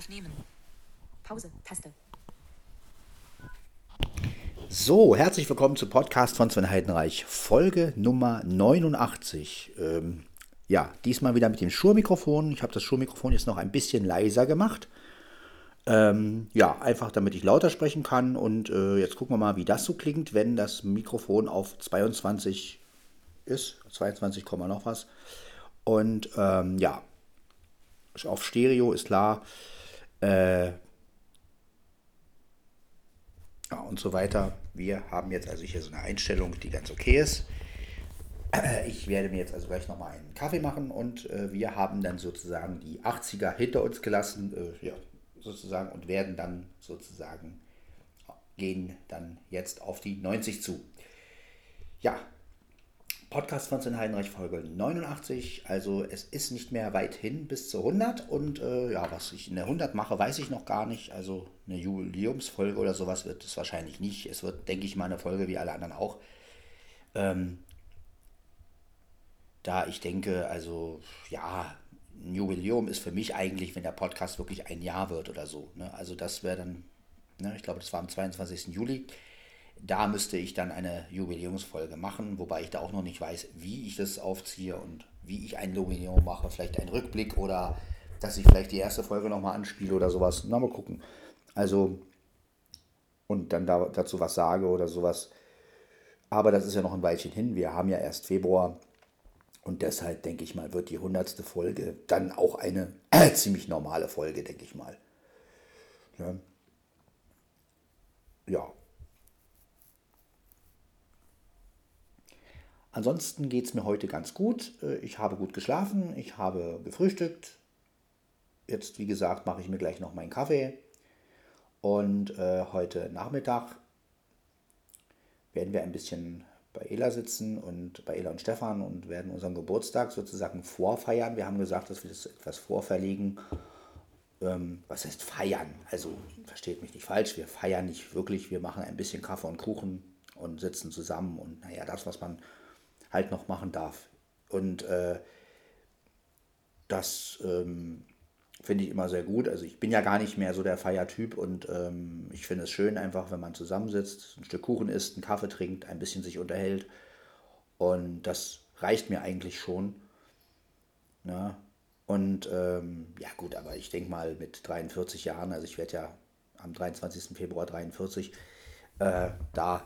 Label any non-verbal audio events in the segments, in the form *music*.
Aufnehmen. Pause. Taste. So, herzlich willkommen zum Podcast von Sven Heidenreich, Folge Nummer 89. Ähm, ja, diesmal wieder mit dem Schurmikrofon. Ich habe das Schurmikrofon jetzt noch ein bisschen leiser gemacht. Ähm, ja, einfach damit ich lauter sprechen kann. Und äh, jetzt gucken wir mal, wie das so klingt, wenn das Mikrofon auf 22 ist. 22, noch was. Und ähm, ja, auf Stereo ist klar. Äh, ja, und so weiter. Wir haben jetzt also hier so eine Einstellung, die ganz okay ist. Ich werde mir jetzt also gleich nochmal einen Kaffee machen und äh, wir haben dann sozusagen die 80er hinter uns gelassen, äh, ja, sozusagen, und werden dann sozusagen gehen dann jetzt auf die 90 zu. Ja, Podcast von Sven Heidenreich Folge 89. Also es ist nicht mehr weit hin bis zur 100 und äh, ja, was ich in der 100 mache, weiß ich noch gar nicht. Also eine Jubiläumsfolge oder sowas wird es wahrscheinlich nicht. Es wird, denke ich mal, eine Folge wie alle anderen auch. Ähm, da ich denke, also ja, ein Jubiläum ist für mich eigentlich, wenn der Podcast wirklich ein Jahr wird oder so. Ne? Also das wäre dann, ne, ich glaube, das war am 22. Juli. Da müsste ich dann eine Jubiläumsfolge machen, wobei ich da auch noch nicht weiß, wie ich das aufziehe und wie ich ein Jubiläum mache. Vielleicht ein Rückblick oder dass ich vielleicht die erste Folge nochmal anspiele oder sowas. Na, mal gucken. Also, und dann da, dazu was sage oder sowas. Aber das ist ja noch ein Weilchen hin. Wir haben ja erst Februar. Und deshalb denke ich mal, wird die hundertste Folge dann auch eine äh, *clears throat* ziemlich normale Folge, denke ich mal. Ja. ja. Ansonsten geht es mir heute ganz gut. Äh, ich habe gut geschlafen, ich habe gefrühstückt. Jetzt, wie gesagt, mache ich mir gleich noch meinen Kaffee. Und äh, heute Nachmittag werden wir ein bisschen bei Ela sitzen und bei Ela und Stefan und werden unseren Geburtstag sozusagen vorfeiern. Wir haben gesagt, dass wir das etwas vorverlegen. Ähm, was heißt feiern? Also versteht mich nicht falsch, wir feiern nicht wirklich. Wir machen ein bisschen Kaffee und Kuchen und sitzen zusammen und naja, das, was man halt noch machen darf. Und äh, das ähm, finde ich immer sehr gut. Also ich bin ja gar nicht mehr so der Feiertyp und ähm, ich finde es schön einfach, wenn man zusammensitzt, ein Stück Kuchen isst, einen Kaffee trinkt, ein bisschen sich unterhält. Und das reicht mir eigentlich schon. Ja. Ne? Und ähm, ja gut, aber ich denke mal mit 43 Jahren, also ich werde ja am 23. Februar 43, äh, da,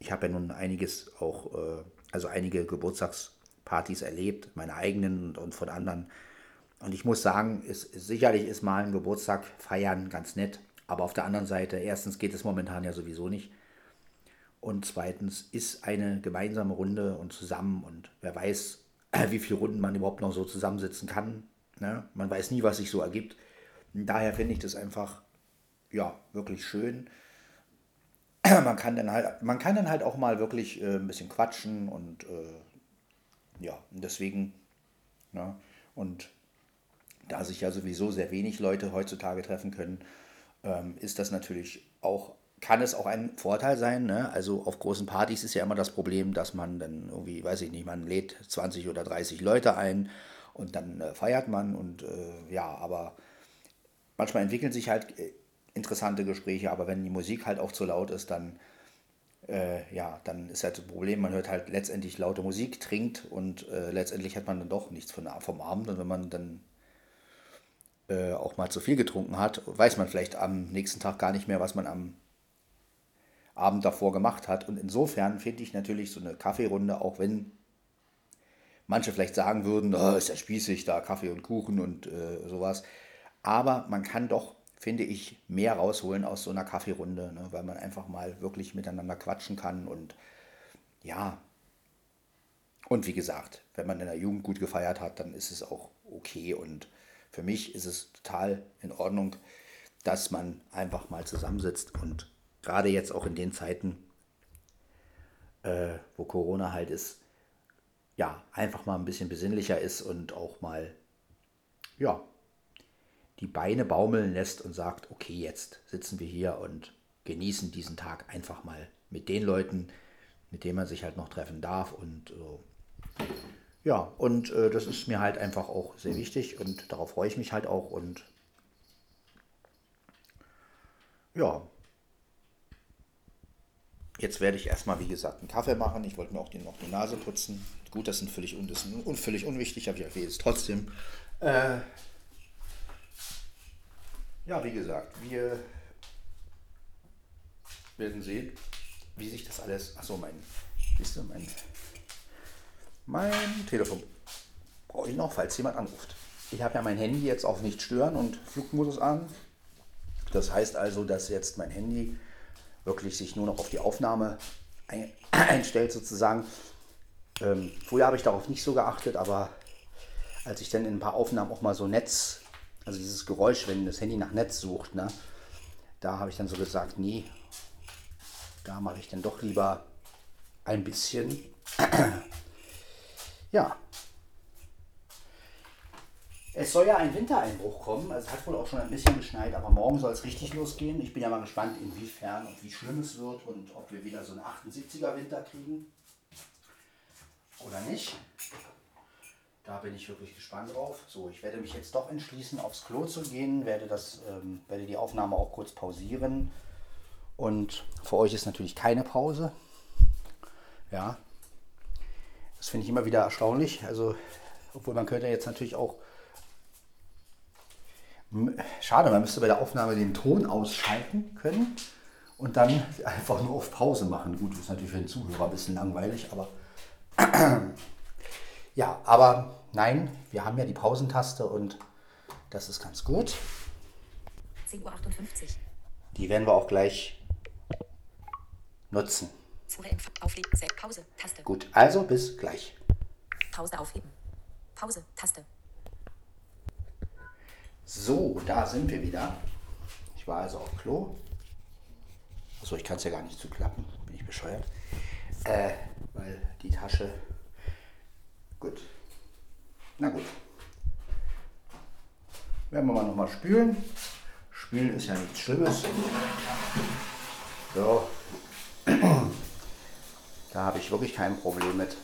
ich habe ja nun einiges auch äh, also einige Geburtstagspartys erlebt, meine eigenen und von anderen. Und ich muss sagen, ist, sicherlich ist mal ein Geburtstag feiern ganz nett, aber auf der anderen Seite, erstens geht es momentan ja sowieso nicht. Und zweitens ist eine gemeinsame Runde und zusammen und wer weiß, *clears throat* wie viele Runden man überhaupt noch so zusammensitzen kann. Ne? Man weiß nie, was sich so ergibt. Und daher finde ich das einfach, ja, wirklich schön. *clears throat* man kann dann halt, man kann dann halt auch mal wirklich äh, ein bisschen quatschen und äh, ja, deswegen, ne, und da sich ja sowieso sehr wenig Leute heutzutage treffen können, ähm, ist das natürlich auch, kann es auch ein Vorteil sein. Ne? Also auf großen Partys ist ja immer das Problem, dass man dann irgendwie, weiß ich nicht, man lädt 20 oder 30 Leute ein und dann äh, feiert man und äh, ja, aber manchmal entwickeln sich halt äh, interessante Gespräche, aber wenn die Musik halt auch zu laut ist, dann, äh, ja, dann ist halt das Problem, man hört halt letztendlich laute Musik, trinkt und äh, letztendlich hat man dann doch nichts von, vom Abend und wenn man dann äh, auch mal zu viel getrunken hat, weiß man vielleicht am nächsten Tag gar nicht mehr, was man am Abend davor gemacht hat. Und insofern finde ich natürlich so eine Kaffeerunde, auch wenn manche vielleicht sagen würden, oh, ist ja spießig, da Kaffee und Kuchen und äh, sowas. Aber man kann doch finde ich, mehr rausholen aus so einer Kaffeerunde, ne? weil man einfach mal wirklich miteinander quatschen kann und ja. Und wie gesagt, wenn man in der Jugend gut gefeiert hat, dann ist es auch okay und für mich ist es total in Ordnung, dass man einfach mal zusammensitzt und gerade jetzt auch in den Zeiten, äh, wo Corona halt ist, ja, einfach mal ein bisschen besinnlicher ist und auch mal, ja, die Beine baumeln lässt und sagt, okay, jetzt sitzen wir hier und genießen diesen Tag einfach mal mit den Leuten, mit denen man sich halt noch treffen darf. Und äh, ja, und äh, das ist mir halt einfach auch sehr wichtig und darauf freue ich mich halt auch. Und ja. Jetzt werde ich erstmal, wie gesagt, einen Kaffee machen. Ich wollte mir auch die, noch die Nase putzen. Gut, das sind völlig, un, das un, völlig unwichtig, aber ich erwähne es trotzdem. Äh, ja, wie gesagt, wir werden sehen, wie sich das alles. Achso, mein, siehst du, mein, mein Telefon brauche ich noch, falls jemand anruft. Ich habe ja mein Handy jetzt auf nicht stören und Flugmodus an. Das heißt also, dass jetzt mein Handy wirklich sich nur noch auf die Aufnahme ein, *clears throat* einstellt sozusagen. Ähm, früher habe ich darauf nicht so geachtet, aber als ich dann in ein paar Aufnahmen auch mal so Netz, also dieses Geräusch, wenn das Handy nach Netz sucht, ne, da habe ich dann so gesagt, nee, da mache ich dann doch lieber ein bisschen, *clears throat* ja, es soll ja ein Wintereinbruch kommen. Also es hat wohl auch schon ein bisschen geschneit, aber morgen soll es richtig losgehen. Ich bin ja mal gespannt, inwiefern und wie schlimm es wird und ob wir wieder so einen 78er Winter kriegen oder nicht. Da bin ich wirklich gespannt drauf. So, ich werde mich jetzt doch entschließen, aufs Klo zu gehen, werde, das, ähm, werde die Aufnahme auch kurz pausieren. Und für euch ist natürlich keine Pause. Ja, das finde ich immer wieder erstaunlich. Also, obwohl man könnte jetzt natürlich auch Schade, man müsste bei der Aufnahme den Ton ausschalten können und dann *laughs* einfach nur auf Pause machen. Gut, das ist natürlich für den Zuhörer ein bisschen langweilig, aber *clears throat* ja, aber nein, wir haben ja die Pausentaste und das ist ganz gut. 10.58 Uhr. Die werden wir auch gleich nutzen. Auflegen. Pause. Taste. Gut, also bis gleich. Pause aufheben. Pause. Taste. So, da sind wir wieder. Ich war also auf Klo. Achso, ich kann es ja gar nicht zuklappen. Bin ich bescheuert. Äh, weil die Tasche. Gut. Na gut. Werden wir mal nochmal spülen. Spülen ist ja nichts Schlimmes. So. Da habe ich wirklich kein Problem mit.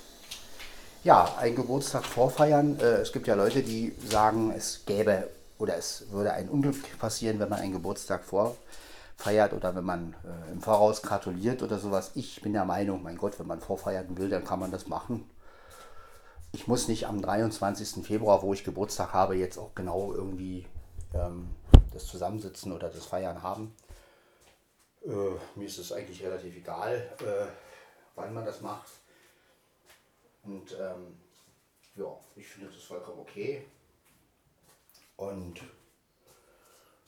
Ja, ein Geburtstag vorfeiern. Äh, es gibt ja Leute, die sagen, es gäbe oder es würde ein Unglück passieren, wenn man einen Geburtstag vorfeiert oder wenn man äh, im Voraus gratuliert oder sowas. Ich bin der Meinung, mein Gott, wenn man vorfeiern will, dann kann man das machen. Ich muss nicht am 23. Februar, wo ich Geburtstag habe, jetzt auch genau irgendwie ähm, das Zusammensitzen oder das Feiern haben. Äh, mir ist es eigentlich relativ egal, äh, wann man das macht. Und ähm, ja, ich finde das vollkommen okay. Und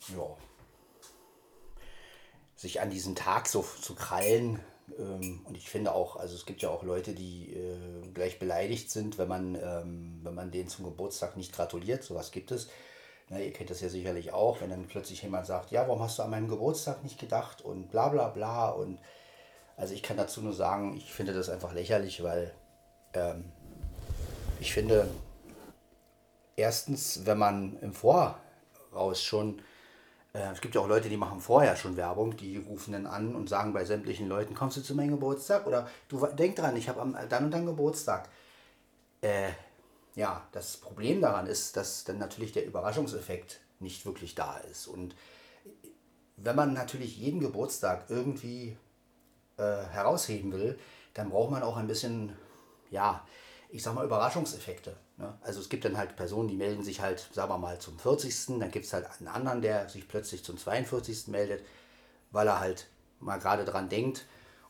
ja, sich an diesen Tag so zu krallen. Ähm, und ich finde auch, also es gibt ja auch Leute, die äh, gleich beleidigt sind, wenn man, ähm, wenn man denen zum Geburtstag nicht gratuliert. Sowas gibt es. Na, ihr kennt das ja sicherlich auch, wenn dann plötzlich jemand sagt, ja, warum hast du an meinem Geburtstag nicht gedacht und bla bla bla. Und also ich kann dazu nur sagen, ich finde das einfach lächerlich, weil ähm, ich finde, erstens, wenn man im Voraus schon, es gibt ja auch Leute, die machen vorher schon Werbung, die rufen dann an und sagen bei sämtlichen Leuten, kommst du zu meinem Geburtstag? Oder du denk dran, ich habe am dann und dann Geburtstag. Äh, ja, das Problem daran ist, dass dann natürlich der Überraschungseffekt nicht wirklich da ist. Und wenn man natürlich jeden Geburtstag irgendwie äh, herausheben will, dann braucht man auch ein bisschen, ja, ich sag mal, Überraschungseffekte. Ne? Also es gibt dann halt Personen, die melden sich halt, sagen wir mal, zum 40. Dann gibt es halt einen anderen, der sich plötzlich zum 42. meldet, weil er halt mal gerade dran denkt.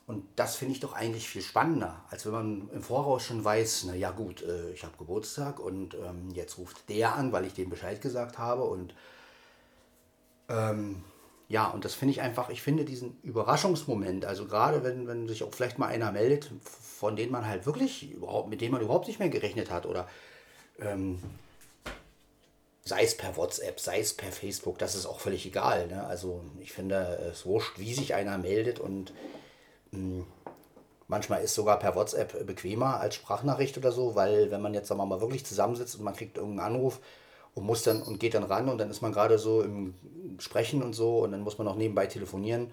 Und das finde ich doch eigentlich viel spannender, als wenn man im Voraus schon weiß, na ja gut, äh, ich habe Geburtstag und ähm, jetzt ruft der an, weil ich dem Bescheid gesagt habe. Und ähm, ja, und das finde ich einfach, ich finde diesen Überraschungsmoment, also gerade wenn, wenn sich auch vielleicht mal einer meldet, von dem man halt wirklich überhaupt, mit dem man überhaupt nicht mehr gerechnet hat oder ähm, sei es per WhatsApp, sei es per Facebook, das ist auch völlig egal. Ne? Also ich finde es wurscht, wie sich einer meldet und mh, hm, manchmal ist sogar per WhatsApp bequemer als Sprachnachricht oder so, weil wenn man jetzt sagen wir mal wirklich zusammensitzt und man kriegt irgendeinen Anruf und muss dann und geht dann ran und dann ist man gerade so im Sprechen und so und dann muss man auch nebenbei telefonieren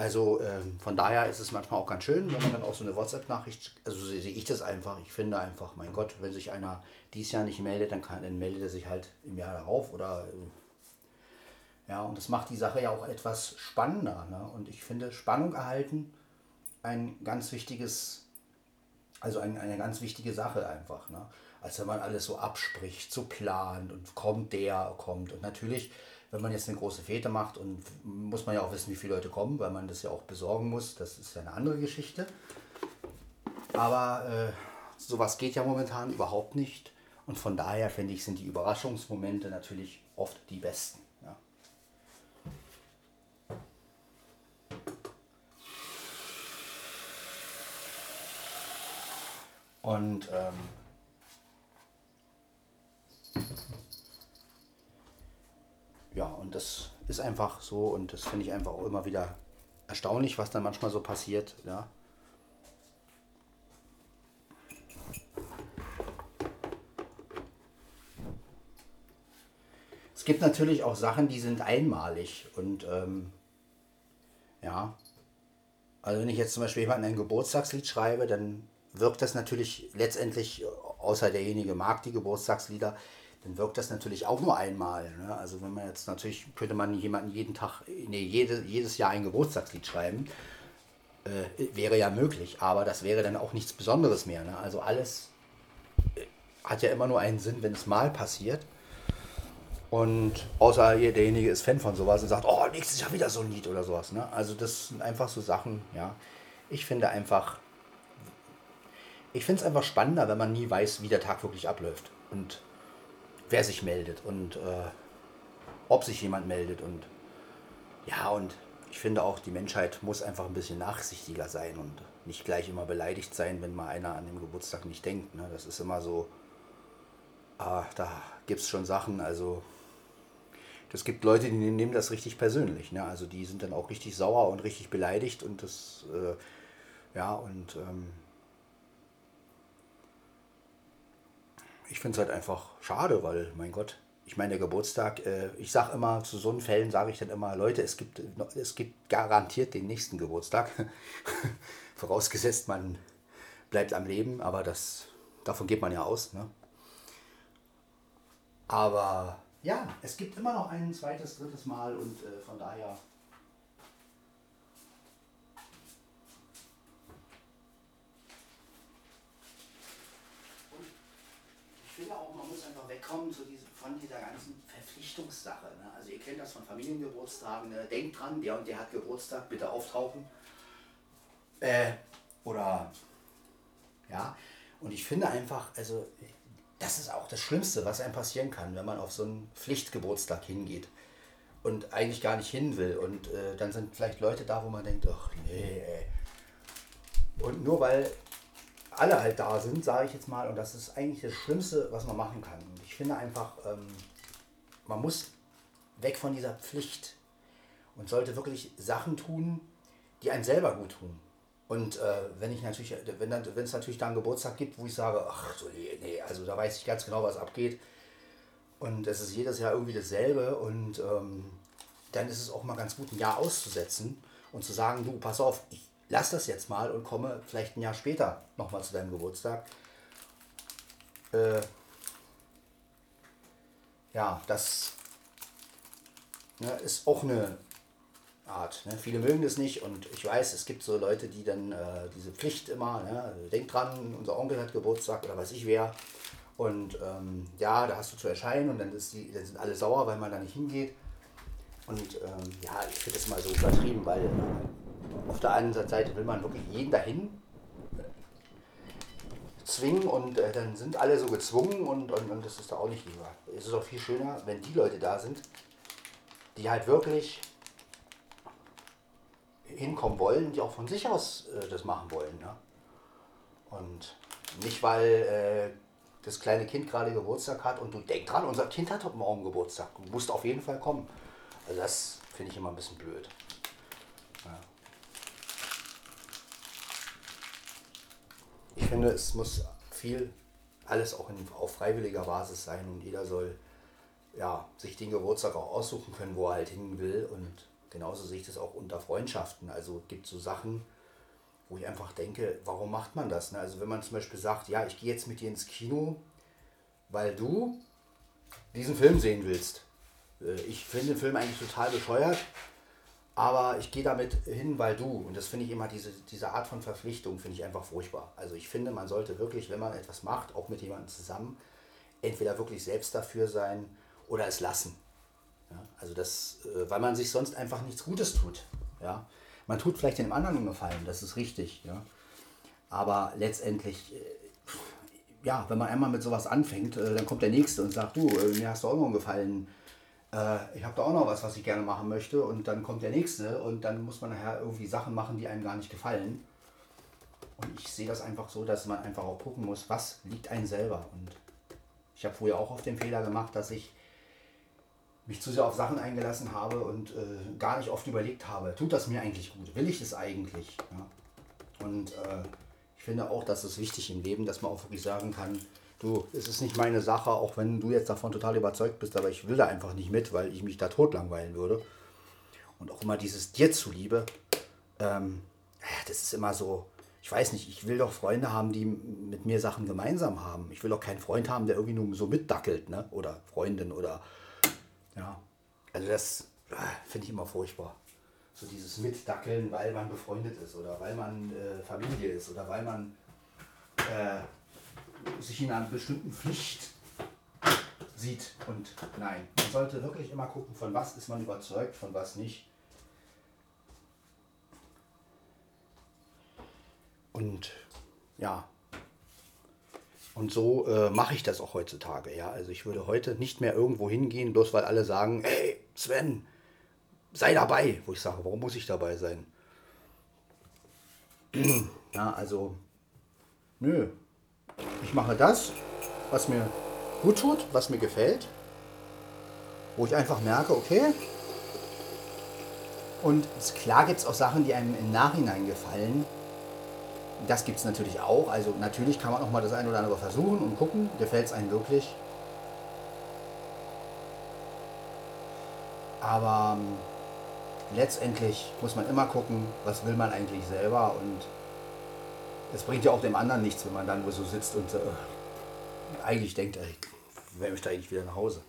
also ähm, von daher ist es manchmal auch ganz schön, wenn man dann auch so eine WhatsApp-Nachricht, also sehe ich das einfach. Ich finde einfach, mein Gott, wenn sich einer dieses Jahr nicht meldet, dann, kann, dann meldet er sich halt im Jahr darauf oder Ja, und das macht die Sache ja auch etwas spannender. Ne? Und ich finde Spannung erhalten ein ganz wichtiges, also ein, eine ganz wichtige Sache einfach. Ne? Als wenn man alles so abspricht, so plant und kommt der, kommt. Und natürlich, wenn man jetzt eine große Fete macht und muss man ja auch wissen, wie viele Leute kommen, weil man das ja auch besorgen muss, das ist ja eine andere Geschichte. Aber äh, sowas geht ja momentan überhaupt nicht. Und von daher finde ich, sind die Überraschungsmomente natürlich oft die besten. Ja. Und ähm, ja, und das ist einfach so und das finde ich einfach auch immer wieder erstaunlich, was dann manchmal so passiert. Ja. Es gibt natürlich auch Sachen, die sind einmalig und ähm, ja, also wenn ich jetzt zum Beispiel jemanden ein Geburtstagslied schreibe, dann wirkt das natürlich letztendlich, außer derjenige mag die Geburtstagslieder, dann wirkt das natürlich auch nur einmal. Ne? Also wenn man jetzt natürlich, könnte man jemanden jeden Tag, nee, jede, jedes Jahr ein Geburtstagslied schreiben, äh, wäre ja möglich, aber das wäre dann auch nichts Besonderes mehr. Ne? Also alles äh, hat ja immer nur einen Sinn, wenn es mal passiert. Und außer derjenige ist Fan von sowas und sagt, oh, nächstes Jahr wieder so ein Lied oder sowas. Ne? Also das sind einfach so Sachen, ja. Ich finde einfach, ich finde es einfach spannender, wenn man nie weiß, wie der Tag wirklich abläuft und wer sich meldet und äh, ob sich jemand meldet. Und ja, und ich finde auch, die Menschheit muss einfach ein bisschen nachsichtiger sein und nicht gleich immer beleidigt sein, wenn mal einer an dem Geburtstag nicht denkt. Ne? Das ist immer so, ah, da gibt es schon Sachen, also das gibt Leute, die nehmen das richtig persönlich. Ne? Also die sind dann auch richtig sauer und richtig beleidigt und das, äh, ja, und ähm, ich finde es halt einfach schade, weil, mein Gott, ich meine, der Geburtstag, äh, ich sage immer, zu so einen Fällen sage ich dann immer, Leute, es gibt, es gibt garantiert den nächsten Geburtstag. *laughs* Vorausgesetzt, man bleibt am Leben, aber das, davon geht man ja aus. Ne? Aber ja, es gibt immer noch ein zweites, drittes Mal und äh, von daher. Finde auch, man muss einfach wegkommen zu diese, von dieser ganzen Verpflichtungssache. Ne? Also ihr kennt das von Familiengeburtstagen, ne? denkt dran, der und der hat Geburtstag, bitte auftauchen. Äh, oder ja, und ich finde einfach, also das ist auch das Schlimmste, was einem passieren kann, wenn man auf so einen Pflichtgeburtstag hingeht und eigentlich gar nicht hin will. Und äh, dann sind vielleicht Leute da, wo man denkt, ach nee, ey. Und nur weil alle halt da sind, sage ich jetzt mal, und das ist eigentlich das Schlimmste, was man machen kann. Ich finde einfach, ähm, man muss weg von dieser Pflicht und sollte wirklich Sachen tun, die einem selber gut tun. Und äh, wenn ich natürlich, wenn es natürlich da einen Geburtstag gibt, wo ich sage, ach so, nee, nee, also da weiß ich ganz genau, was abgeht. Und es ist jedes Jahr irgendwie dasselbe. Und ähm, dann ist es auch mal ganz gut, ein Jahr auszusetzen und zu sagen, du, pass auf, ich lass das jetzt mal und komme vielleicht ein Jahr später nochmal zu deinem Geburtstag. Äh, ja, das ne, ist auch eine Art. Ne? Viele mögen das nicht und ich weiß, es gibt so Leute, die dann äh, diese Pflicht immer, ne? denk dran, unser Onkel hat Geburtstag oder weiß ich wer. Und ähm, ja, da hast du zu erscheinen und dann, ist die, dann sind alle sauer, weil man da nicht hingeht. Und ähm, ja, ich finde das mal so übertrieben, weil äh, auf der anderen Seite will man wirklich jeden dahin zwingen und äh, dann sind alle so gezwungen und, und, und das ist da auch nicht lieber. Es ist auch viel schöner, wenn die Leute da sind, die halt wirklich hinkommen wollen, die auch von sich aus äh, das machen wollen. Ne? Und nicht, weil äh, das kleine Kind gerade Geburtstag hat und du denk dran, unser Kind hat morgen Geburtstag. Du musst auf jeden Fall kommen. Also das finde ich immer ein bisschen blöd. Ich finde, es muss viel alles auch in, auf freiwilliger Basis sein und jeder soll ja, sich den Geburtstag auch aussuchen können, wo er halt hin will und genauso sehe ich das auch unter Freundschaften. Also gibt so Sachen, wo ich einfach denke, warum macht man das? Ne? Also wenn man zum Beispiel sagt, ja, ich gehe jetzt mit dir ins Kino, weil du diesen Film sehen willst. Äh, Ich finde den Film eigentlich total bescheuert, aber ich gehe damit hin, weil du, und das finde ich immer, diese, diese Art von Verpflichtung finde ich einfach furchtbar. Also ich finde, man sollte wirklich, wenn man etwas macht, auch mit jemandem zusammen, entweder wirklich selbst dafür sein oder es lassen. Ja, also das, äh, weil man sich sonst einfach nichts Gutes tut. Ja? Man tut vielleicht dem anderen einen Gefallen, das ist richtig. Ja? Aber letztendlich, äh, ja, wenn man einmal mit sowas anfängt, äh, dann kommt der Nächste und sagt, du, mir hast du auch noch einen Gefallen. Äh, ich habe da auch noch was, was ich gerne machen möchte. Und dann kommt der Nächste und dann muss man nachher irgendwie Sachen machen, die einem gar nicht gefallen. Und ich sehe das einfach so, dass man einfach auch gucken muss, was liegt einem selber. Und ich habe früher auch auf den Fehler gemacht, dass ich mich zu sehr auf Sachen eingelassen habe und äh, gar nicht oft überlegt habe, tut das mir eigentlich gut? Will ich es eigentlich? Ja? Und äh, ich finde auch, dass es wichtig im Leben, dass man auch wirklich sagen kann, du, es ist nicht meine Sache, auch wenn du jetzt davon total überzeugt bist, aber ich will da einfach nicht mit, weil ich mich da tot langweilen würde. Und auch immer dieses dir zuliebe, ähm, das ist immer so, ich weiß nicht, ich will doch Freunde haben, die mit mir Sachen gemeinsam haben. Ich will doch keinen Freund haben, der irgendwie nur so mitdackelt, ne? Oder Freundin oder ja. Also das äh, finde ich immer furchtbar. So dieses Mitdackeln, weil man befreundet ist oder weil man äh, Familie ist oder weil man äh, sich in einer bestimmten Pflicht sieht. Und nein, man sollte wirklich immer gucken, von was ist man überzeugt, von was nicht. Und ja, und so äh, mache ich das auch heutzutage. Ja, also ich würde heute nicht mehr irgendwo hingehen, bloß weil alle sagen, hey Sven, sei dabei. Wo ich sage, warum muss ich dabei sein? *clears throat* ja, also nö, ich mache das, was mir gut tut, was mir gefällt, wo ich einfach merke, okay. Und klar gibt es auch Sachen, die einem im Nachhinein gefallen. Das gibt es natürlich auch. Also natürlich kann man auch mal das eine oder andere versuchen und gucken, gefällt es einem wirklich. Aber ähm, letztendlich muss man immer gucken, was will man eigentlich selber und es bringt ja auch dem anderen nichts, wenn man dann wo so sitzt und äh, eigentlich denkt, ey, wer möchte eigentlich wieder nach Hause.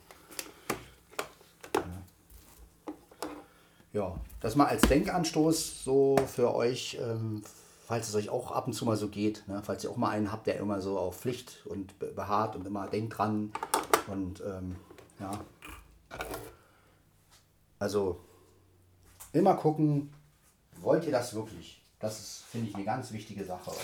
Ja, das mal als Denkanstoß so für euch, ähm, falls es euch auch ab und zu mal so geht, ne? falls ihr auch mal einen habt, der immer so auf Pflicht und be- beharrt und immer denkt dran und ähm, ja. Also immer gucken, wollt ihr das wirklich? Das ist, finde ich, eine ganz wichtige Sache. Und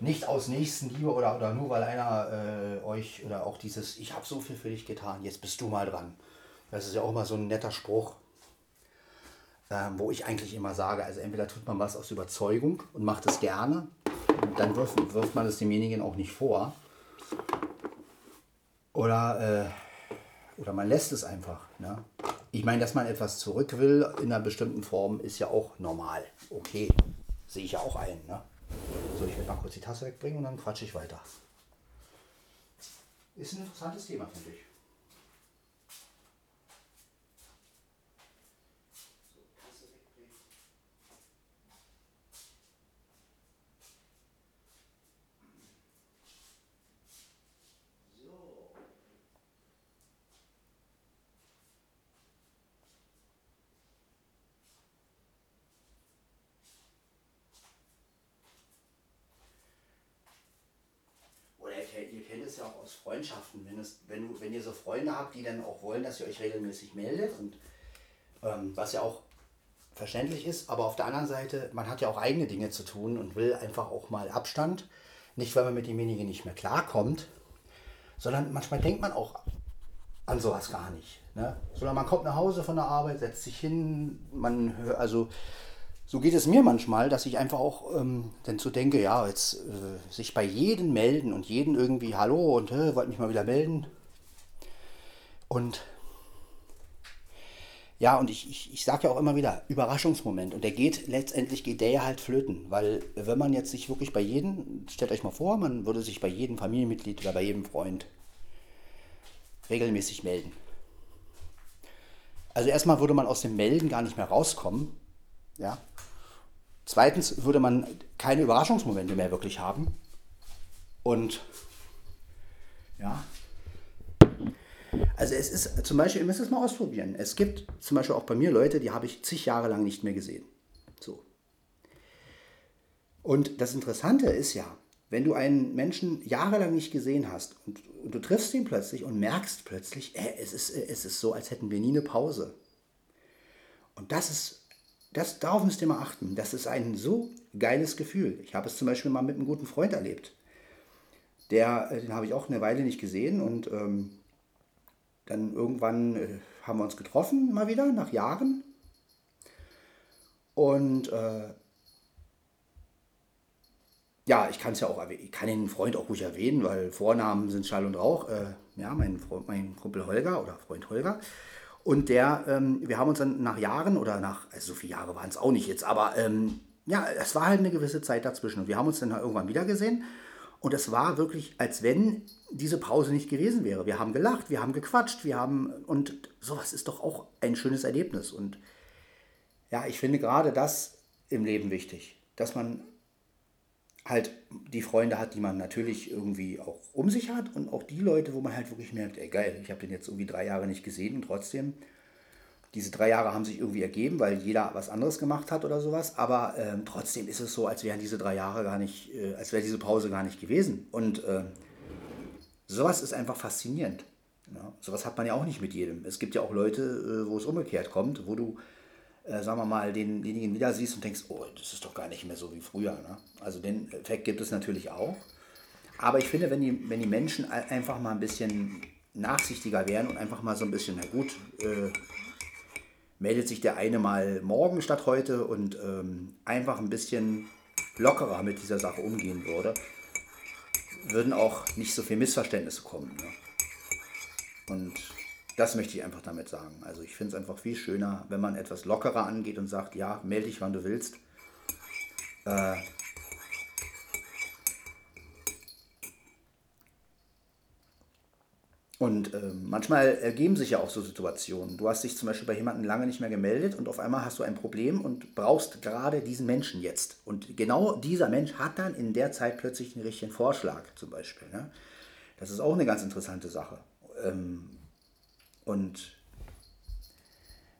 nicht aus Nächstenliebe oder, oder nur weil einer äh, euch oder auch dieses, ich habe so viel für dich getan, jetzt bist du mal dran. Das ist ja auch mal so ein netter Spruch, ähm, wo ich eigentlich immer sage, also entweder tut man was aus Überzeugung und macht es gerne, dann wirft, wirft man es demjenigen auch nicht vor. Oder, äh, oder man lässt es einfach. Ne? Ich meine, dass man etwas zurück will in einer bestimmten Form, ist ja auch normal. Okay, sehe ich ja auch ein. Ne? So, ich werde mal kurz die Tasse wegbringen und dann quatsche ich weiter. Ist ein interessantes Thema, finde ich. Oder ihr kennt, ihr kennt es ja auch aus Freundschaften, wenn, es, wenn, wenn ihr so Freunde habt, die dann auch wollen, dass ihr euch regelmäßig meldet und ähm, was ja auch verständlich ist, aber auf der anderen Seite, man hat ja auch eigene Dinge zu tun und will einfach auch mal Abstand. Nicht, weil man mit demjenigen nicht mehr klarkommt, sondern manchmal denkt man auch an sowas gar nicht. Ne? Sondern man kommt nach Hause von der Arbeit, setzt sich hin, man hört, also so geht es mir manchmal, dass ich einfach auch ähm, dann so denke, ja, jetzt äh, sich bei jedem melden und jeden irgendwie, hallo und äh, wollte mich mal wieder melden. Und ja, und ich, ich, ich sage ja auch immer wieder, Überraschungsmoment. Und der geht, letztendlich geht der ja halt flöten. Weil wenn man jetzt sich wirklich bei jedem, stellt euch mal vor, man würde sich bei jedem Familienmitglied oder bei jedem Freund regelmäßig melden. Also erstmal würde man aus dem Melden gar nicht mehr rauskommen. Ja. Zweitens würde man keine Überraschungsmomente mehr wirklich haben. Und ja. Also es ist zum Beispiel, ihr müsst es mal ausprobieren. Es gibt zum Beispiel auch bei mir Leute, die habe ich zig Jahre lang nicht mehr gesehen. So. Und das Interessante ist ja, wenn du einen Menschen jahrelang nicht gesehen hast und, und du triffst ihn plötzlich und merkst plötzlich, äh, es, ist, äh, es ist so, als hätten wir nie eine Pause. Und das ist, das, darauf müsst ihr mal achten. Das ist ein so geiles Gefühl. Ich habe es zum Beispiel mal mit einem guten Freund erlebt. Der, äh, den habe ich auch eine Weile nicht gesehen und ähm, dann irgendwann äh, haben wir uns getroffen, mal wieder, nach Jahren. Und äh, ja, ich kann es ja auch, ich kann den Freund auch ruhig erwähnen, weil Vornamen sind Schall und Rauch. Äh, ja, mein, Freund, mein Kumpel Holger oder Freund Holger. Und der, ähm, wir haben uns dann nach Jahren oder nach, also so viele Jahre waren es auch nicht jetzt, aber ähm, ja, es war halt eine gewisse Zeit dazwischen. Und wir haben uns dann irgendwann wieder gesehen. Und es war wirklich, als wenn diese Pause nicht gewesen wäre. Wir haben gelacht, wir haben gequatscht, wir haben, und sowas ist doch auch ein schönes Erlebnis. Und ja, ich finde gerade das im Leben wichtig, dass man halt die Freunde hat, die man natürlich irgendwie auch um sich hat und auch die Leute, wo man halt wirklich merkt, ey geil, ich habe den jetzt irgendwie drei Jahre nicht gesehen und trotzdem, diese drei Jahre haben sich irgendwie ergeben, weil jeder was anderes gemacht hat oder sowas, aber ähm, trotzdem ist es so, als wären diese drei Jahre gar nicht, äh, als wäre diese Pause gar nicht gewesen und äh, sowas ist einfach faszinierend. Ja, sowas hat man ja auch nicht mit jedem. Es gibt ja auch Leute, äh, wo es umgekehrt kommt, wo du äh, sagen wir mal, den, denjenigen wieder siehst und denkst, oh, das ist doch gar nicht mehr so wie früher. Ne? Also den Effekt gibt es natürlich auch. Aber ich finde, wenn die, wenn die Menschen einfach mal ein bisschen nachsichtiger wären und einfach mal so ein bisschen, na gut, äh, meldet sich der eine mal morgen statt heute und ähm, einfach ein bisschen lockerer mit dieser Sache umgehen würde, würden auch nicht so viele Missverständnisse kommen. Ne? Und das möchte ich einfach damit sagen. Also ich finde es einfach viel schöner, wenn man etwas lockerer angeht und sagt, ja, melde dich, wann du willst. Äh, Und äh, manchmal ergeben sich ja auch so Situationen. Du hast dich zum Beispiel bei jemandem lange nicht mehr gemeldet und auf einmal hast du ein Problem und brauchst gerade diesen Menschen jetzt. Und genau dieser Mensch hat dann in der Zeit plötzlich einen richtigen Vorschlag zum Beispiel. Ne? Das ist auch eine ganz interessante Sache. Ähm, und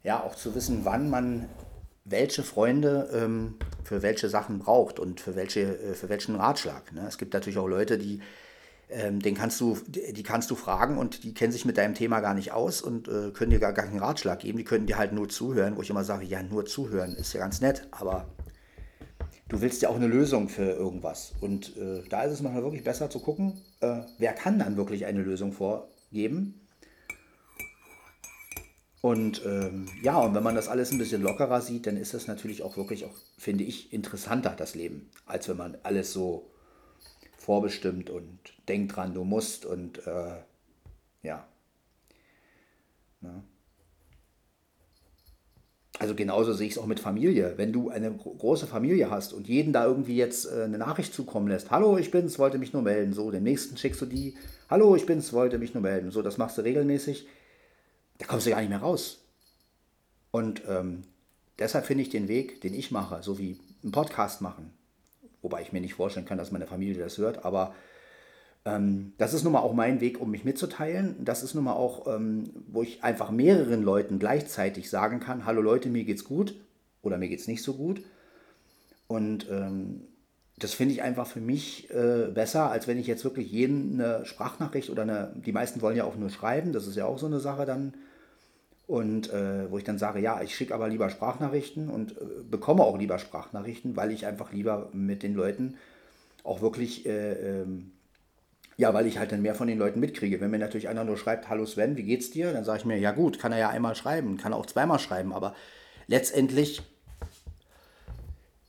ja, auch zu wissen, wann man welche Freunde ähm, für welche Sachen braucht und für, welche, äh, für welchen Ratschlag. Ne? Es gibt natürlich auch Leute, die, ähm, den kannst du, die kannst du fragen und die kennen sich mit deinem Thema gar nicht aus und äh, können dir gar, gar keinen Ratschlag geben. Die können dir halt nur zuhören, wo ich immer sage, ja, nur zuhören ist ja ganz nett, aber du willst ja auch eine Lösung für irgendwas. Und äh, da ist es manchmal wirklich besser zu gucken, äh, wer kann dann wirklich eine Lösung vorgeben und ähm, ja, und wenn man das alles ein bisschen lockerer sieht, dann ist das natürlich auch wirklich, auch, finde ich, interessanter, das Leben, als wenn man alles so vorbestimmt und denkt dran, du musst und äh, ja. ja. Also genauso sehe ich es auch mit Familie. Wenn du eine große Familie hast und jeden da irgendwie jetzt äh, eine Nachricht zukommen lässt, hallo, ich bin's, wollte mich nur melden, so, den nächsten schickst du die, hallo, ich bin's, wollte mich nur melden, so, das machst du regelmäßig da kommst du gar nicht mehr raus. Und ähm, deshalb finde ich den Weg, den ich mache, so wie einen Podcast machen, wobei ich mir nicht vorstellen kann, dass meine Familie das hört, aber ähm, das ist nun mal auch mein Weg, um mich mitzuteilen. Das ist nun mal auch, ähm, wo ich einfach mehreren Leuten gleichzeitig sagen kann, hallo Leute, mir geht's gut oder mir geht's nicht so gut. Und ähm, das finde ich einfach für mich äh, besser, als wenn ich jetzt wirklich jeden eine Sprachnachricht oder eine, die meisten wollen ja auch nur schreiben, das ist ja auch so eine Sache dann, und äh, wo ich dann sage, ja, ich schicke aber lieber Sprachnachrichten und äh, bekomme auch lieber Sprachnachrichten, weil ich einfach lieber mit den Leuten auch wirklich, äh, ähm, ja, weil ich halt dann mehr von den Leuten mitkriege. Wenn mir natürlich einer nur schreibt, hallo Sven, wie geht's dir? Dann sage ich mir, ja gut, kann er ja einmal schreiben, kann er auch zweimal schreiben, aber letztendlich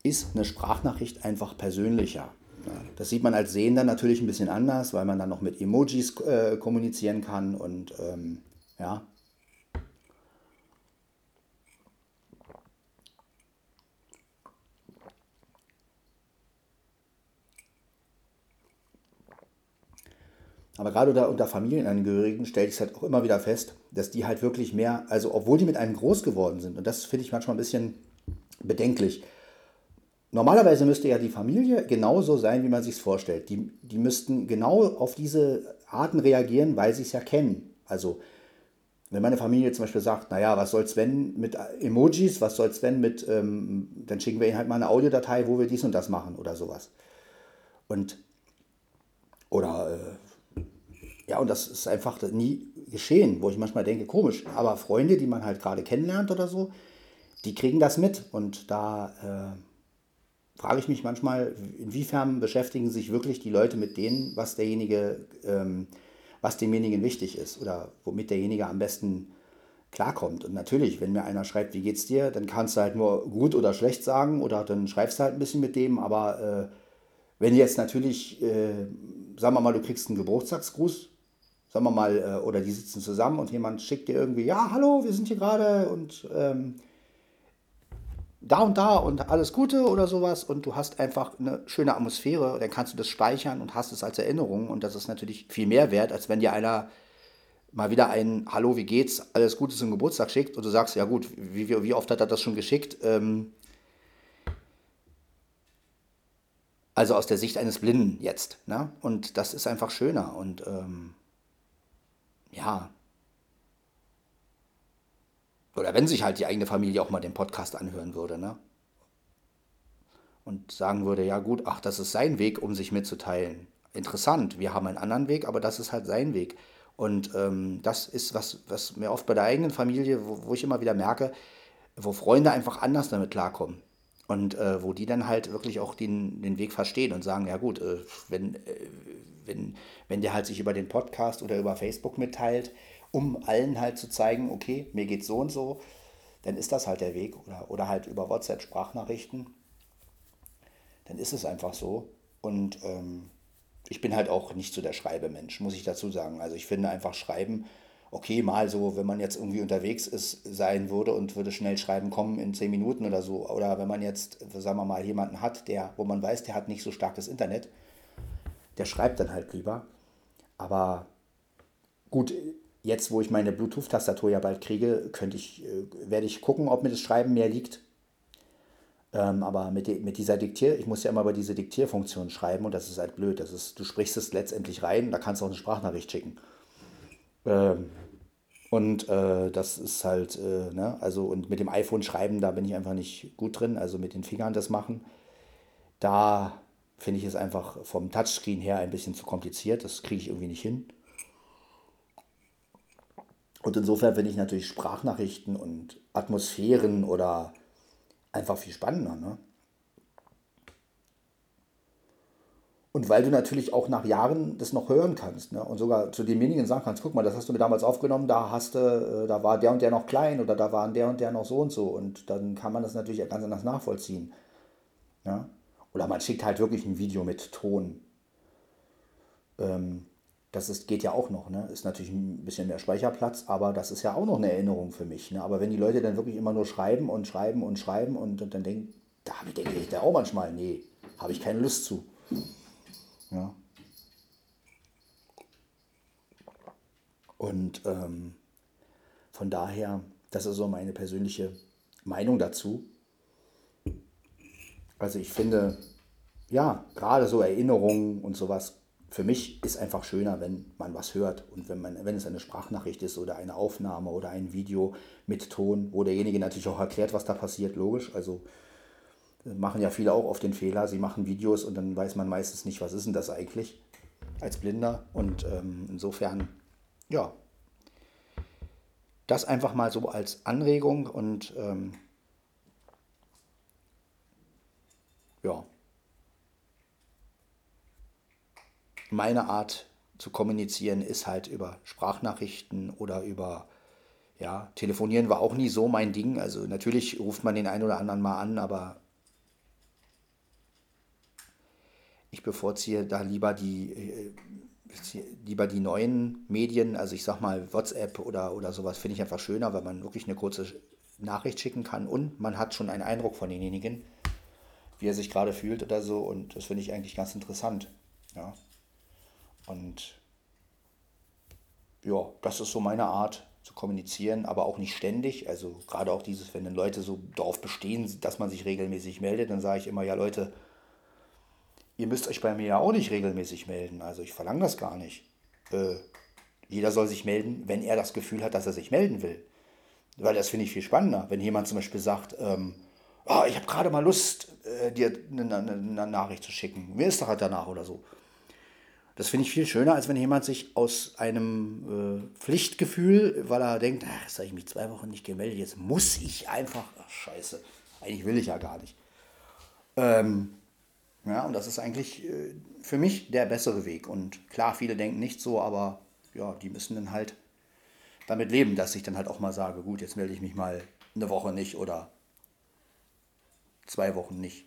ist eine Sprachnachricht einfach persönlicher. Das sieht man als Sehender natürlich ein bisschen anders, weil man dann noch mit Emojis äh, kommunizieren kann und ähm, ja, Aber gerade unter, unter Familienangehörigen stelle ich es halt auch immer wieder fest, dass die halt wirklich mehr, also obwohl die mit einem groß geworden sind, und das finde ich manchmal ein bisschen bedenklich. Normalerweise müsste ja die Familie genauso sein, wie man sich es vorstellt. Die, die müssten genau auf diese Arten reagieren, weil sie es ja kennen. Also wenn meine Familie zum Beispiel sagt, naja, was soll Sven mit Emojis, was soll Sven mit, ähm, dann schicken wir ihnen halt mal eine Audiodatei, wo wir dies und das machen oder sowas. Und, oder, äh, ja, und das ist einfach nie geschehen, wo ich manchmal denke, komisch, aber Freunde, die man halt gerade kennenlernt oder so, die kriegen das mit und da äh, frage ich mich manchmal, inwiefern beschäftigen sich wirklich die Leute mit denen, was derjenige ähm, was demjenigen wichtig ist oder womit derjenige am besten klarkommt. Und natürlich, wenn mir einer schreibt, wie geht's dir, dann kannst du halt nur gut oder schlecht sagen oder dann schreibst du halt ein bisschen mit dem. Aber äh, wenn jetzt natürlich, äh, sagen wir mal, du kriegst einen Geburtstagsgruß, sagen wir mal, äh, oder die sitzen zusammen und jemand schickt dir irgendwie, ja, hallo, wir sind hier gerade und ähm, da und da und alles Gute oder sowas und du hast einfach eine schöne Atmosphäre, dann kannst du das speichern und hast es als Erinnerung und das ist natürlich viel mehr wert, als wenn dir einer mal wieder ein Hallo, wie geht's, alles Gute zum Geburtstag schickt und du sagst, ja gut, wie, wie oft hat er das schon geschickt? Ähm also aus der Sicht eines Blinden jetzt. Ne? Und das ist einfach schöner und ähm ja, oder wenn sich halt die eigene Familie auch mal den Podcast anhören würde, ne? Und sagen würde, ja gut, ach, das ist sein Weg, um sich mitzuteilen. Interessant, wir haben einen anderen Weg, aber das ist halt sein Weg. Und ähm, das ist was, was mir oft bei der eigenen Familie, wo, wo ich immer wieder merke, wo Freunde einfach anders damit klarkommen. Und äh, wo die dann halt wirklich auch den, den Weg verstehen und sagen, ja gut, äh, wenn, äh, wenn, wenn der halt sich über den Podcast oder über Facebook mitteilt, um allen halt zu zeigen, okay, mir geht so und so, dann ist das halt der Weg. Oder, oder halt über WhatsApp Sprachnachrichten. Dann ist es einfach so. Und ähm, ich bin halt auch nicht so der Schreibemensch, muss ich dazu sagen. Also ich finde einfach Schreiben, okay, mal so, wenn man jetzt irgendwie unterwegs ist, sein würde und würde schnell schreiben kommen in zehn Minuten oder so. Oder wenn man jetzt, sagen wir mal, jemanden hat, der, wo man weiß, der hat nicht so starkes Internet, der schreibt dann halt lieber. Aber gut, jetzt, wo ich meine Bluetooth-Tastatur ja bald kriege, könnte ich, äh, werde ich gucken, ob mir das Schreiben mehr liegt. Ähm, aber mit, mit dieser Diktier, ich muss ja immer über diese Diktierfunktion schreiben und das ist halt blöd. Das ist, du sprichst es letztendlich rein, da kannst du auch eine Sprachnachricht schicken. Ähm, und äh, das ist halt, äh, ne, also und mit dem iPhone schreiben, da bin ich einfach nicht gut drin, also mit den Fingern das machen. Da finde ich es einfach vom Touchscreen her ein bisschen zu kompliziert, das kriege ich irgendwie nicht hin. Und insofern finde ich natürlich Sprachnachrichten und Atmosphären oder einfach viel spannender. Ne? Und weil du natürlich auch nach Jahren das noch hören kannst ne? und sogar zu demjenigen sagen kannst, guck mal, das hast du mir damals aufgenommen, da hast du, äh, da war der und der noch klein oder da waren der und der noch so und so und dann kann man das natürlich ganz anders nachvollziehen. Ja? Oder man schickt halt wirklich ein Video mit Ton. Ähm, das ist, geht ja auch noch, ne? Ist natürlich ein bisschen mehr Speicherplatz, aber das ist ja auch noch eine Erinnerung für mich. Ne? Aber wenn die Leute dann wirklich immer nur schreiben und schreiben und schreiben und, und dann denken, da denke ich da auch manchmal, nee, habe ich keine Lust zu. Ja. Und ähm, von daher, das ist so meine persönliche Meinung dazu. Also ich finde, ja, gerade so Erinnerungen und sowas für mich ist einfach schöner, wenn man was hört und wenn, man, wenn es eine Sprachnachricht ist oder eine Aufnahme oder ein Video mit Ton, wo derjenige natürlich auch erklärt, was da passiert, logisch. Also machen ja viele auch oft den Fehler, sie machen Videos und dann weiß man meistens nicht, was ist denn das eigentlich als Blinder. Und ähm, insofern, ja, das einfach mal so als Anregung und ähm, ja. meine Art zu kommunizieren ist halt über Sprachnachrichten oder über, ja, telefonieren war auch nie so mein Ding. Also natürlich ruft man den einen oder anderen mal an, aber ich bevorziehe da lieber die, äh, lieber die neuen Medien, also ich sag mal WhatsApp oder, oder sowas, finde ich einfach schöner, weil man wirklich eine kurze Nachricht schicken kann und man hat schon einen Eindruck von denjenigen, wie er sich gerade fühlt oder so und das finde ich eigentlich ganz interessant. Ja. Und ja, das ist so meine Art zu kommunizieren, aber auch nicht ständig. Also gerade auch dieses, wenn dann Leute so darauf bestehen, dass man sich regelmäßig meldet, dann sage ich immer, ja Leute, ihr müsst euch bei mir ja auch nicht regelmäßig melden. Also ich verlange das gar nicht. Äh, Jeder soll sich melden, wenn er das Gefühl hat, dass er sich melden will. Weil das finde ich viel spannender, wenn jemand zum Beispiel sagt, ähm, oh, ich habe gerade mal Lust, äh, dir eine, eine, eine, Nachricht zu schicken. Mir ist doch halt danach oder so. Das finde ich viel schöner, als wenn jemand sich aus einem äh, Pflichtgefühl, weil er denkt, ach, jetzt habe ich mich zwei Wochen nicht gemeldet, jetzt muss ich einfach, ach scheiße, eigentlich will ich ja gar nicht. Ähm, ja, und das ist eigentlich äh, für mich der bessere Weg. Und klar, viele denken nicht so, aber ja, die müssen dann halt damit leben, dass ich dann halt auch mal sage, gut, jetzt melde ich mich mal eine Woche nicht oder zwei Wochen nicht.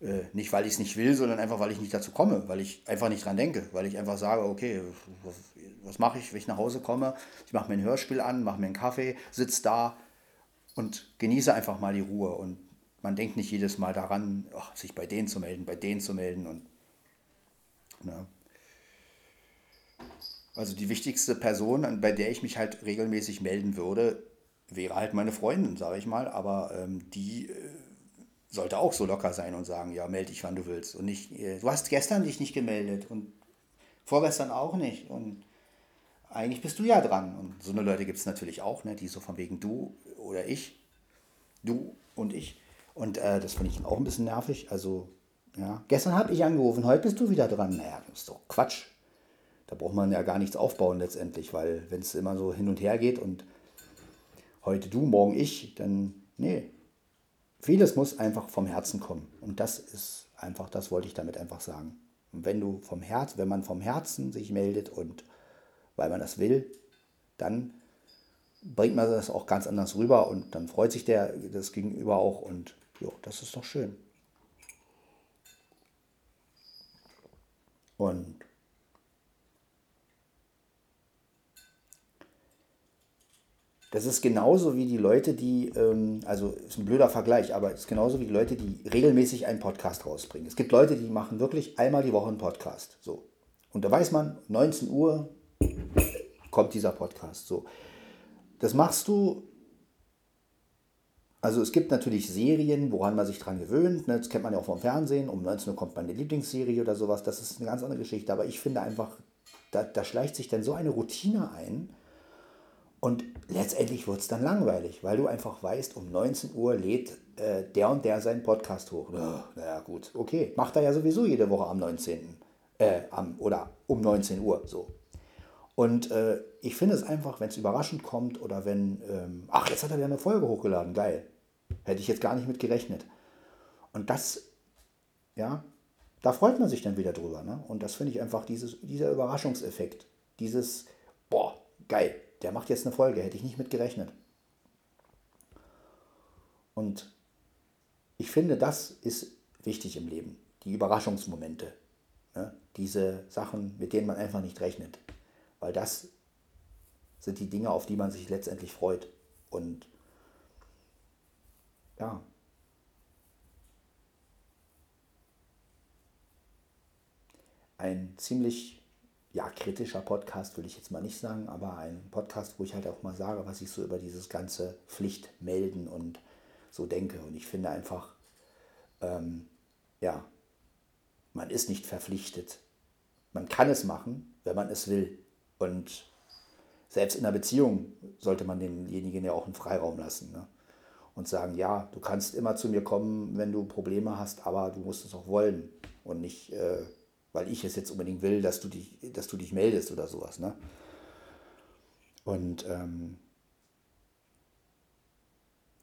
Äh, nicht, weil ich es nicht will, sondern einfach, weil ich nicht dazu komme, weil ich einfach nicht dran denke, weil ich einfach sage, okay, was, was mache ich, wenn ich nach Hause komme? Ich mache mir ein Hörspiel an, mache mir einen Kaffee, sitze da und genieße einfach mal die Ruhe. Und man denkt nicht jedes Mal daran, ach, sich bei denen zu melden, bei denen zu melden. Und, ne? Also die wichtigste Person, bei der ich mich halt regelmäßig melden würde, wäre halt meine Freundin, sage ich mal. Aber ähm, die... Äh, sollte auch so locker sein und sagen, ja, melde dich, wann du willst. Und nicht, äh, du hast gestern dich nicht gemeldet und vorgestern auch nicht. Und eigentlich bist du ja dran. Und so eine Leute gibt es natürlich auch, ne, die so von wegen du oder ich, du und ich. Und äh, das finde ich auch ein bisschen nervig. Also, ja, gestern habe ich angerufen, heute bist du wieder dran. Naja, das ist doch Quatsch. Da braucht man ja gar nichts aufbauen letztendlich, weil wenn es immer so hin und her geht und heute du, morgen ich, dann, nee, Vieles muss einfach vom Herzen kommen. Und das ist einfach, das wollte ich damit einfach sagen. Und wenn du vom Herz, wenn man vom Herzen sich meldet und weil man das will, dann bringt man das auch ganz anders rüber und dann freut sich der das Gegenüber auch und ja, das ist doch schön. Und Das ist genauso wie die Leute, die, ähm, also ist ein blöder Vergleich, aber es ist genauso wie die Leute, die regelmäßig einen Podcast rausbringen. Es gibt Leute, die machen wirklich einmal die Woche einen Podcast. So. Und da weiß man, 19 Uhr kommt dieser Podcast. So. Das machst du. Also es gibt natürlich Serien, woran man sich dran gewöhnt. Ne? Das kennt man ja auch vom Fernsehen. Um 19 Uhr kommt meine Lieblingsserie oder sowas. Das ist eine ganz andere Geschichte. Aber ich finde einfach, da, da schleicht sich dann so eine Routine ein und letztendlich wird es dann langweilig, weil du einfach weißt, um 19 Uhr lädt äh, der und der seinen Podcast hoch. Oh, naja, gut, okay. Macht er ja sowieso jede Woche am 19. Äh, am, oder um 19 Uhr so. Und äh, ich finde es einfach, wenn es überraschend kommt oder wenn, ähm, ach, jetzt hat er wieder eine Folge hochgeladen, geil. Hätte ich jetzt gar nicht mit gerechnet. Und das, ja, da freut man sich dann wieder drüber. Ne? Und das finde ich einfach dieses, dieser Überraschungseffekt. Dieses, boah, geil der macht jetzt eine Folge, hätte ich nicht mit gerechnet. Und ich finde, das ist wichtig im Leben, die Überraschungsmomente, ne? diese Sachen, mit denen man einfach nicht rechnet, weil das sind die Dinge, auf die man sich letztendlich freut. Und ja, ein ziemlich ja, kritischer Podcast will ich jetzt mal nicht sagen, aber ein Podcast, wo ich halt auch mal sage, was ich so über dieses ganze Pflichtmelden und so denke. Und ich finde einfach, ähm, ja, man ist nicht verpflichtet. Man kann es machen, wenn man es will. Und selbst in einer Beziehung sollte man denjenigen ja auch einen Freiraum lassen. Ne? Und sagen, ja, du kannst immer zu mir kommen, wenn du Probleme hast, aber du musst es auch wollen und nicht äh, weil ich es jetzt unbedingt will, dass du dich, dass du dich meldest oder sowas. Ne? Und ähm,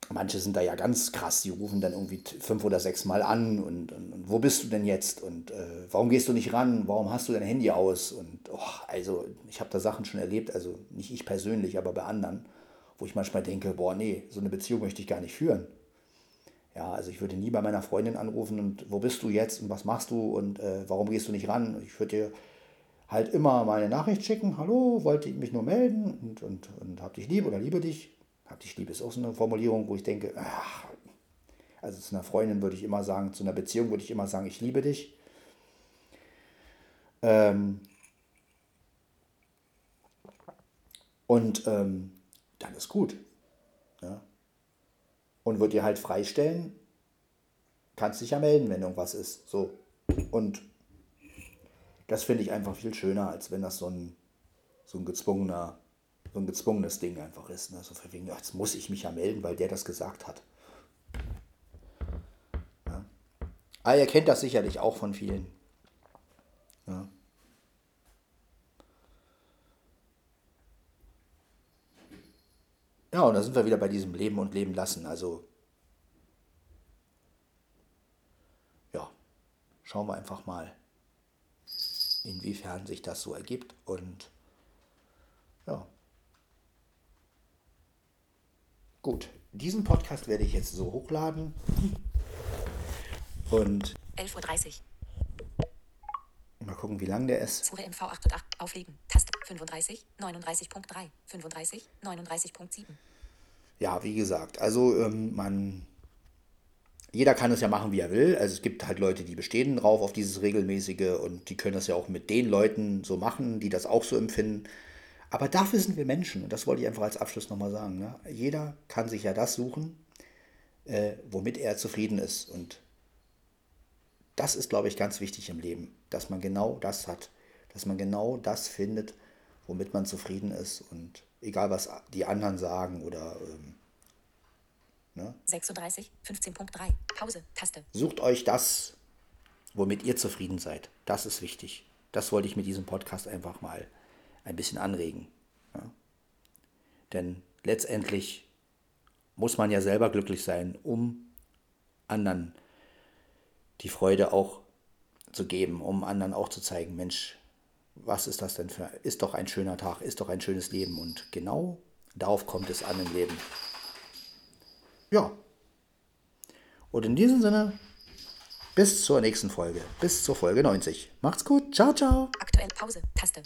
manche sind da ja ganz krass, die rufen dann irgendwie fünf oder sechs Mal an und, und, und wo bist du denn jetzt und äh, warum gehst du nicht ran, warum hast du dein Handy aus und oh, also ich habe da Sachen schon erlebt, also nicht ich persönlich, aber bei anderen, wo ich manchmal denke, boah nee, so eine Beziehung möchte ich gar nicht führen. Ja, also ich würde nie bei meiner Freundin anrufen und wo bist du jetzt und was machst du und äh, warum gehst du nicht ran? Ich würde dir halt immer mal eine Nachricht schicken, hallo, wollte ich mich nur melden und, und, und hab dich lieb oder liebe dich. Hab dich lieb ist auch so eine Formulierung, wo ich denke, ach, also zu einer Freundin würde ich immer sagen, zu einer Beziehung würde ich immer sagen, ich liebe dich. Ähm und ähm, dann ist gut. Ja und wird dir halt freistellen. Kannst dich ja melden, wenn irgendwas ist. So. Und das finde ich einfach viel schöner, als wenn das so ein, so ein gezwungener, so ein gezwungenes Ding einfach ist. Ne? So von wegen, jetzt muss ich mich ja melden, weil der das gesagt hat. Ja. Aber ihr kennt das sicherlich auch von vielen. Ja, und da sind wir wieder bei diesem Leben und Leben lassen. Also, ja, schauen wir einfach mal, inwiefern sich das so ergibt. Und ja. Gut, diesen Podcast werde ich jetzt so hochladen. Und 11.30 Uhr. mal gucken, wie lang der ist. Suche MV 8 und 8. Auflegen. Taste 35. 39.3. 35. 39.7. Ja, wie gesagt, also ähm, man. Jeder kann es ja machen, wie er will. Also es gibt halt Leute, die bestehen drauf auf dieses regelmäßige und die können das ja auch mit den Leuten so machen, die das auch so empfinden. Aber dafür sind wir Menschen und das wollte ich einfach als Abschluss nochmal sagen. Ne? Jeder kann sich ja das suchen, äh, womit er zufrieden ist. Und das ist, glaube ich, ganz wichtig im Leben, dass man genau das hat, dass man genau das findet, womit man zufrieden ist und egal was die anderen sagen oder ähm, 36. 15.3. Pause. Taste. sucht euch das, womit ihr zufrieden seid. Das ist wichtig. Das wollte ich mit diesem Podcast einfach mal ein bisschen anregen. Ja? Denn letztendlich muss man ja selber glücklich sein, um anderen die Freude auch zu geben, um anderen auch zu zeigen, Mensch, was ist das denn für, ist doch ein schöner Tag, ist doch ein schönes Leben und genau darauf kommt es an im Leben. Ja. Und in diesem Sinne, bis zur nächsten Folge, bis zur Folge 90. Macht's gut, ciao, ciao. Aktuell Pause. Taste.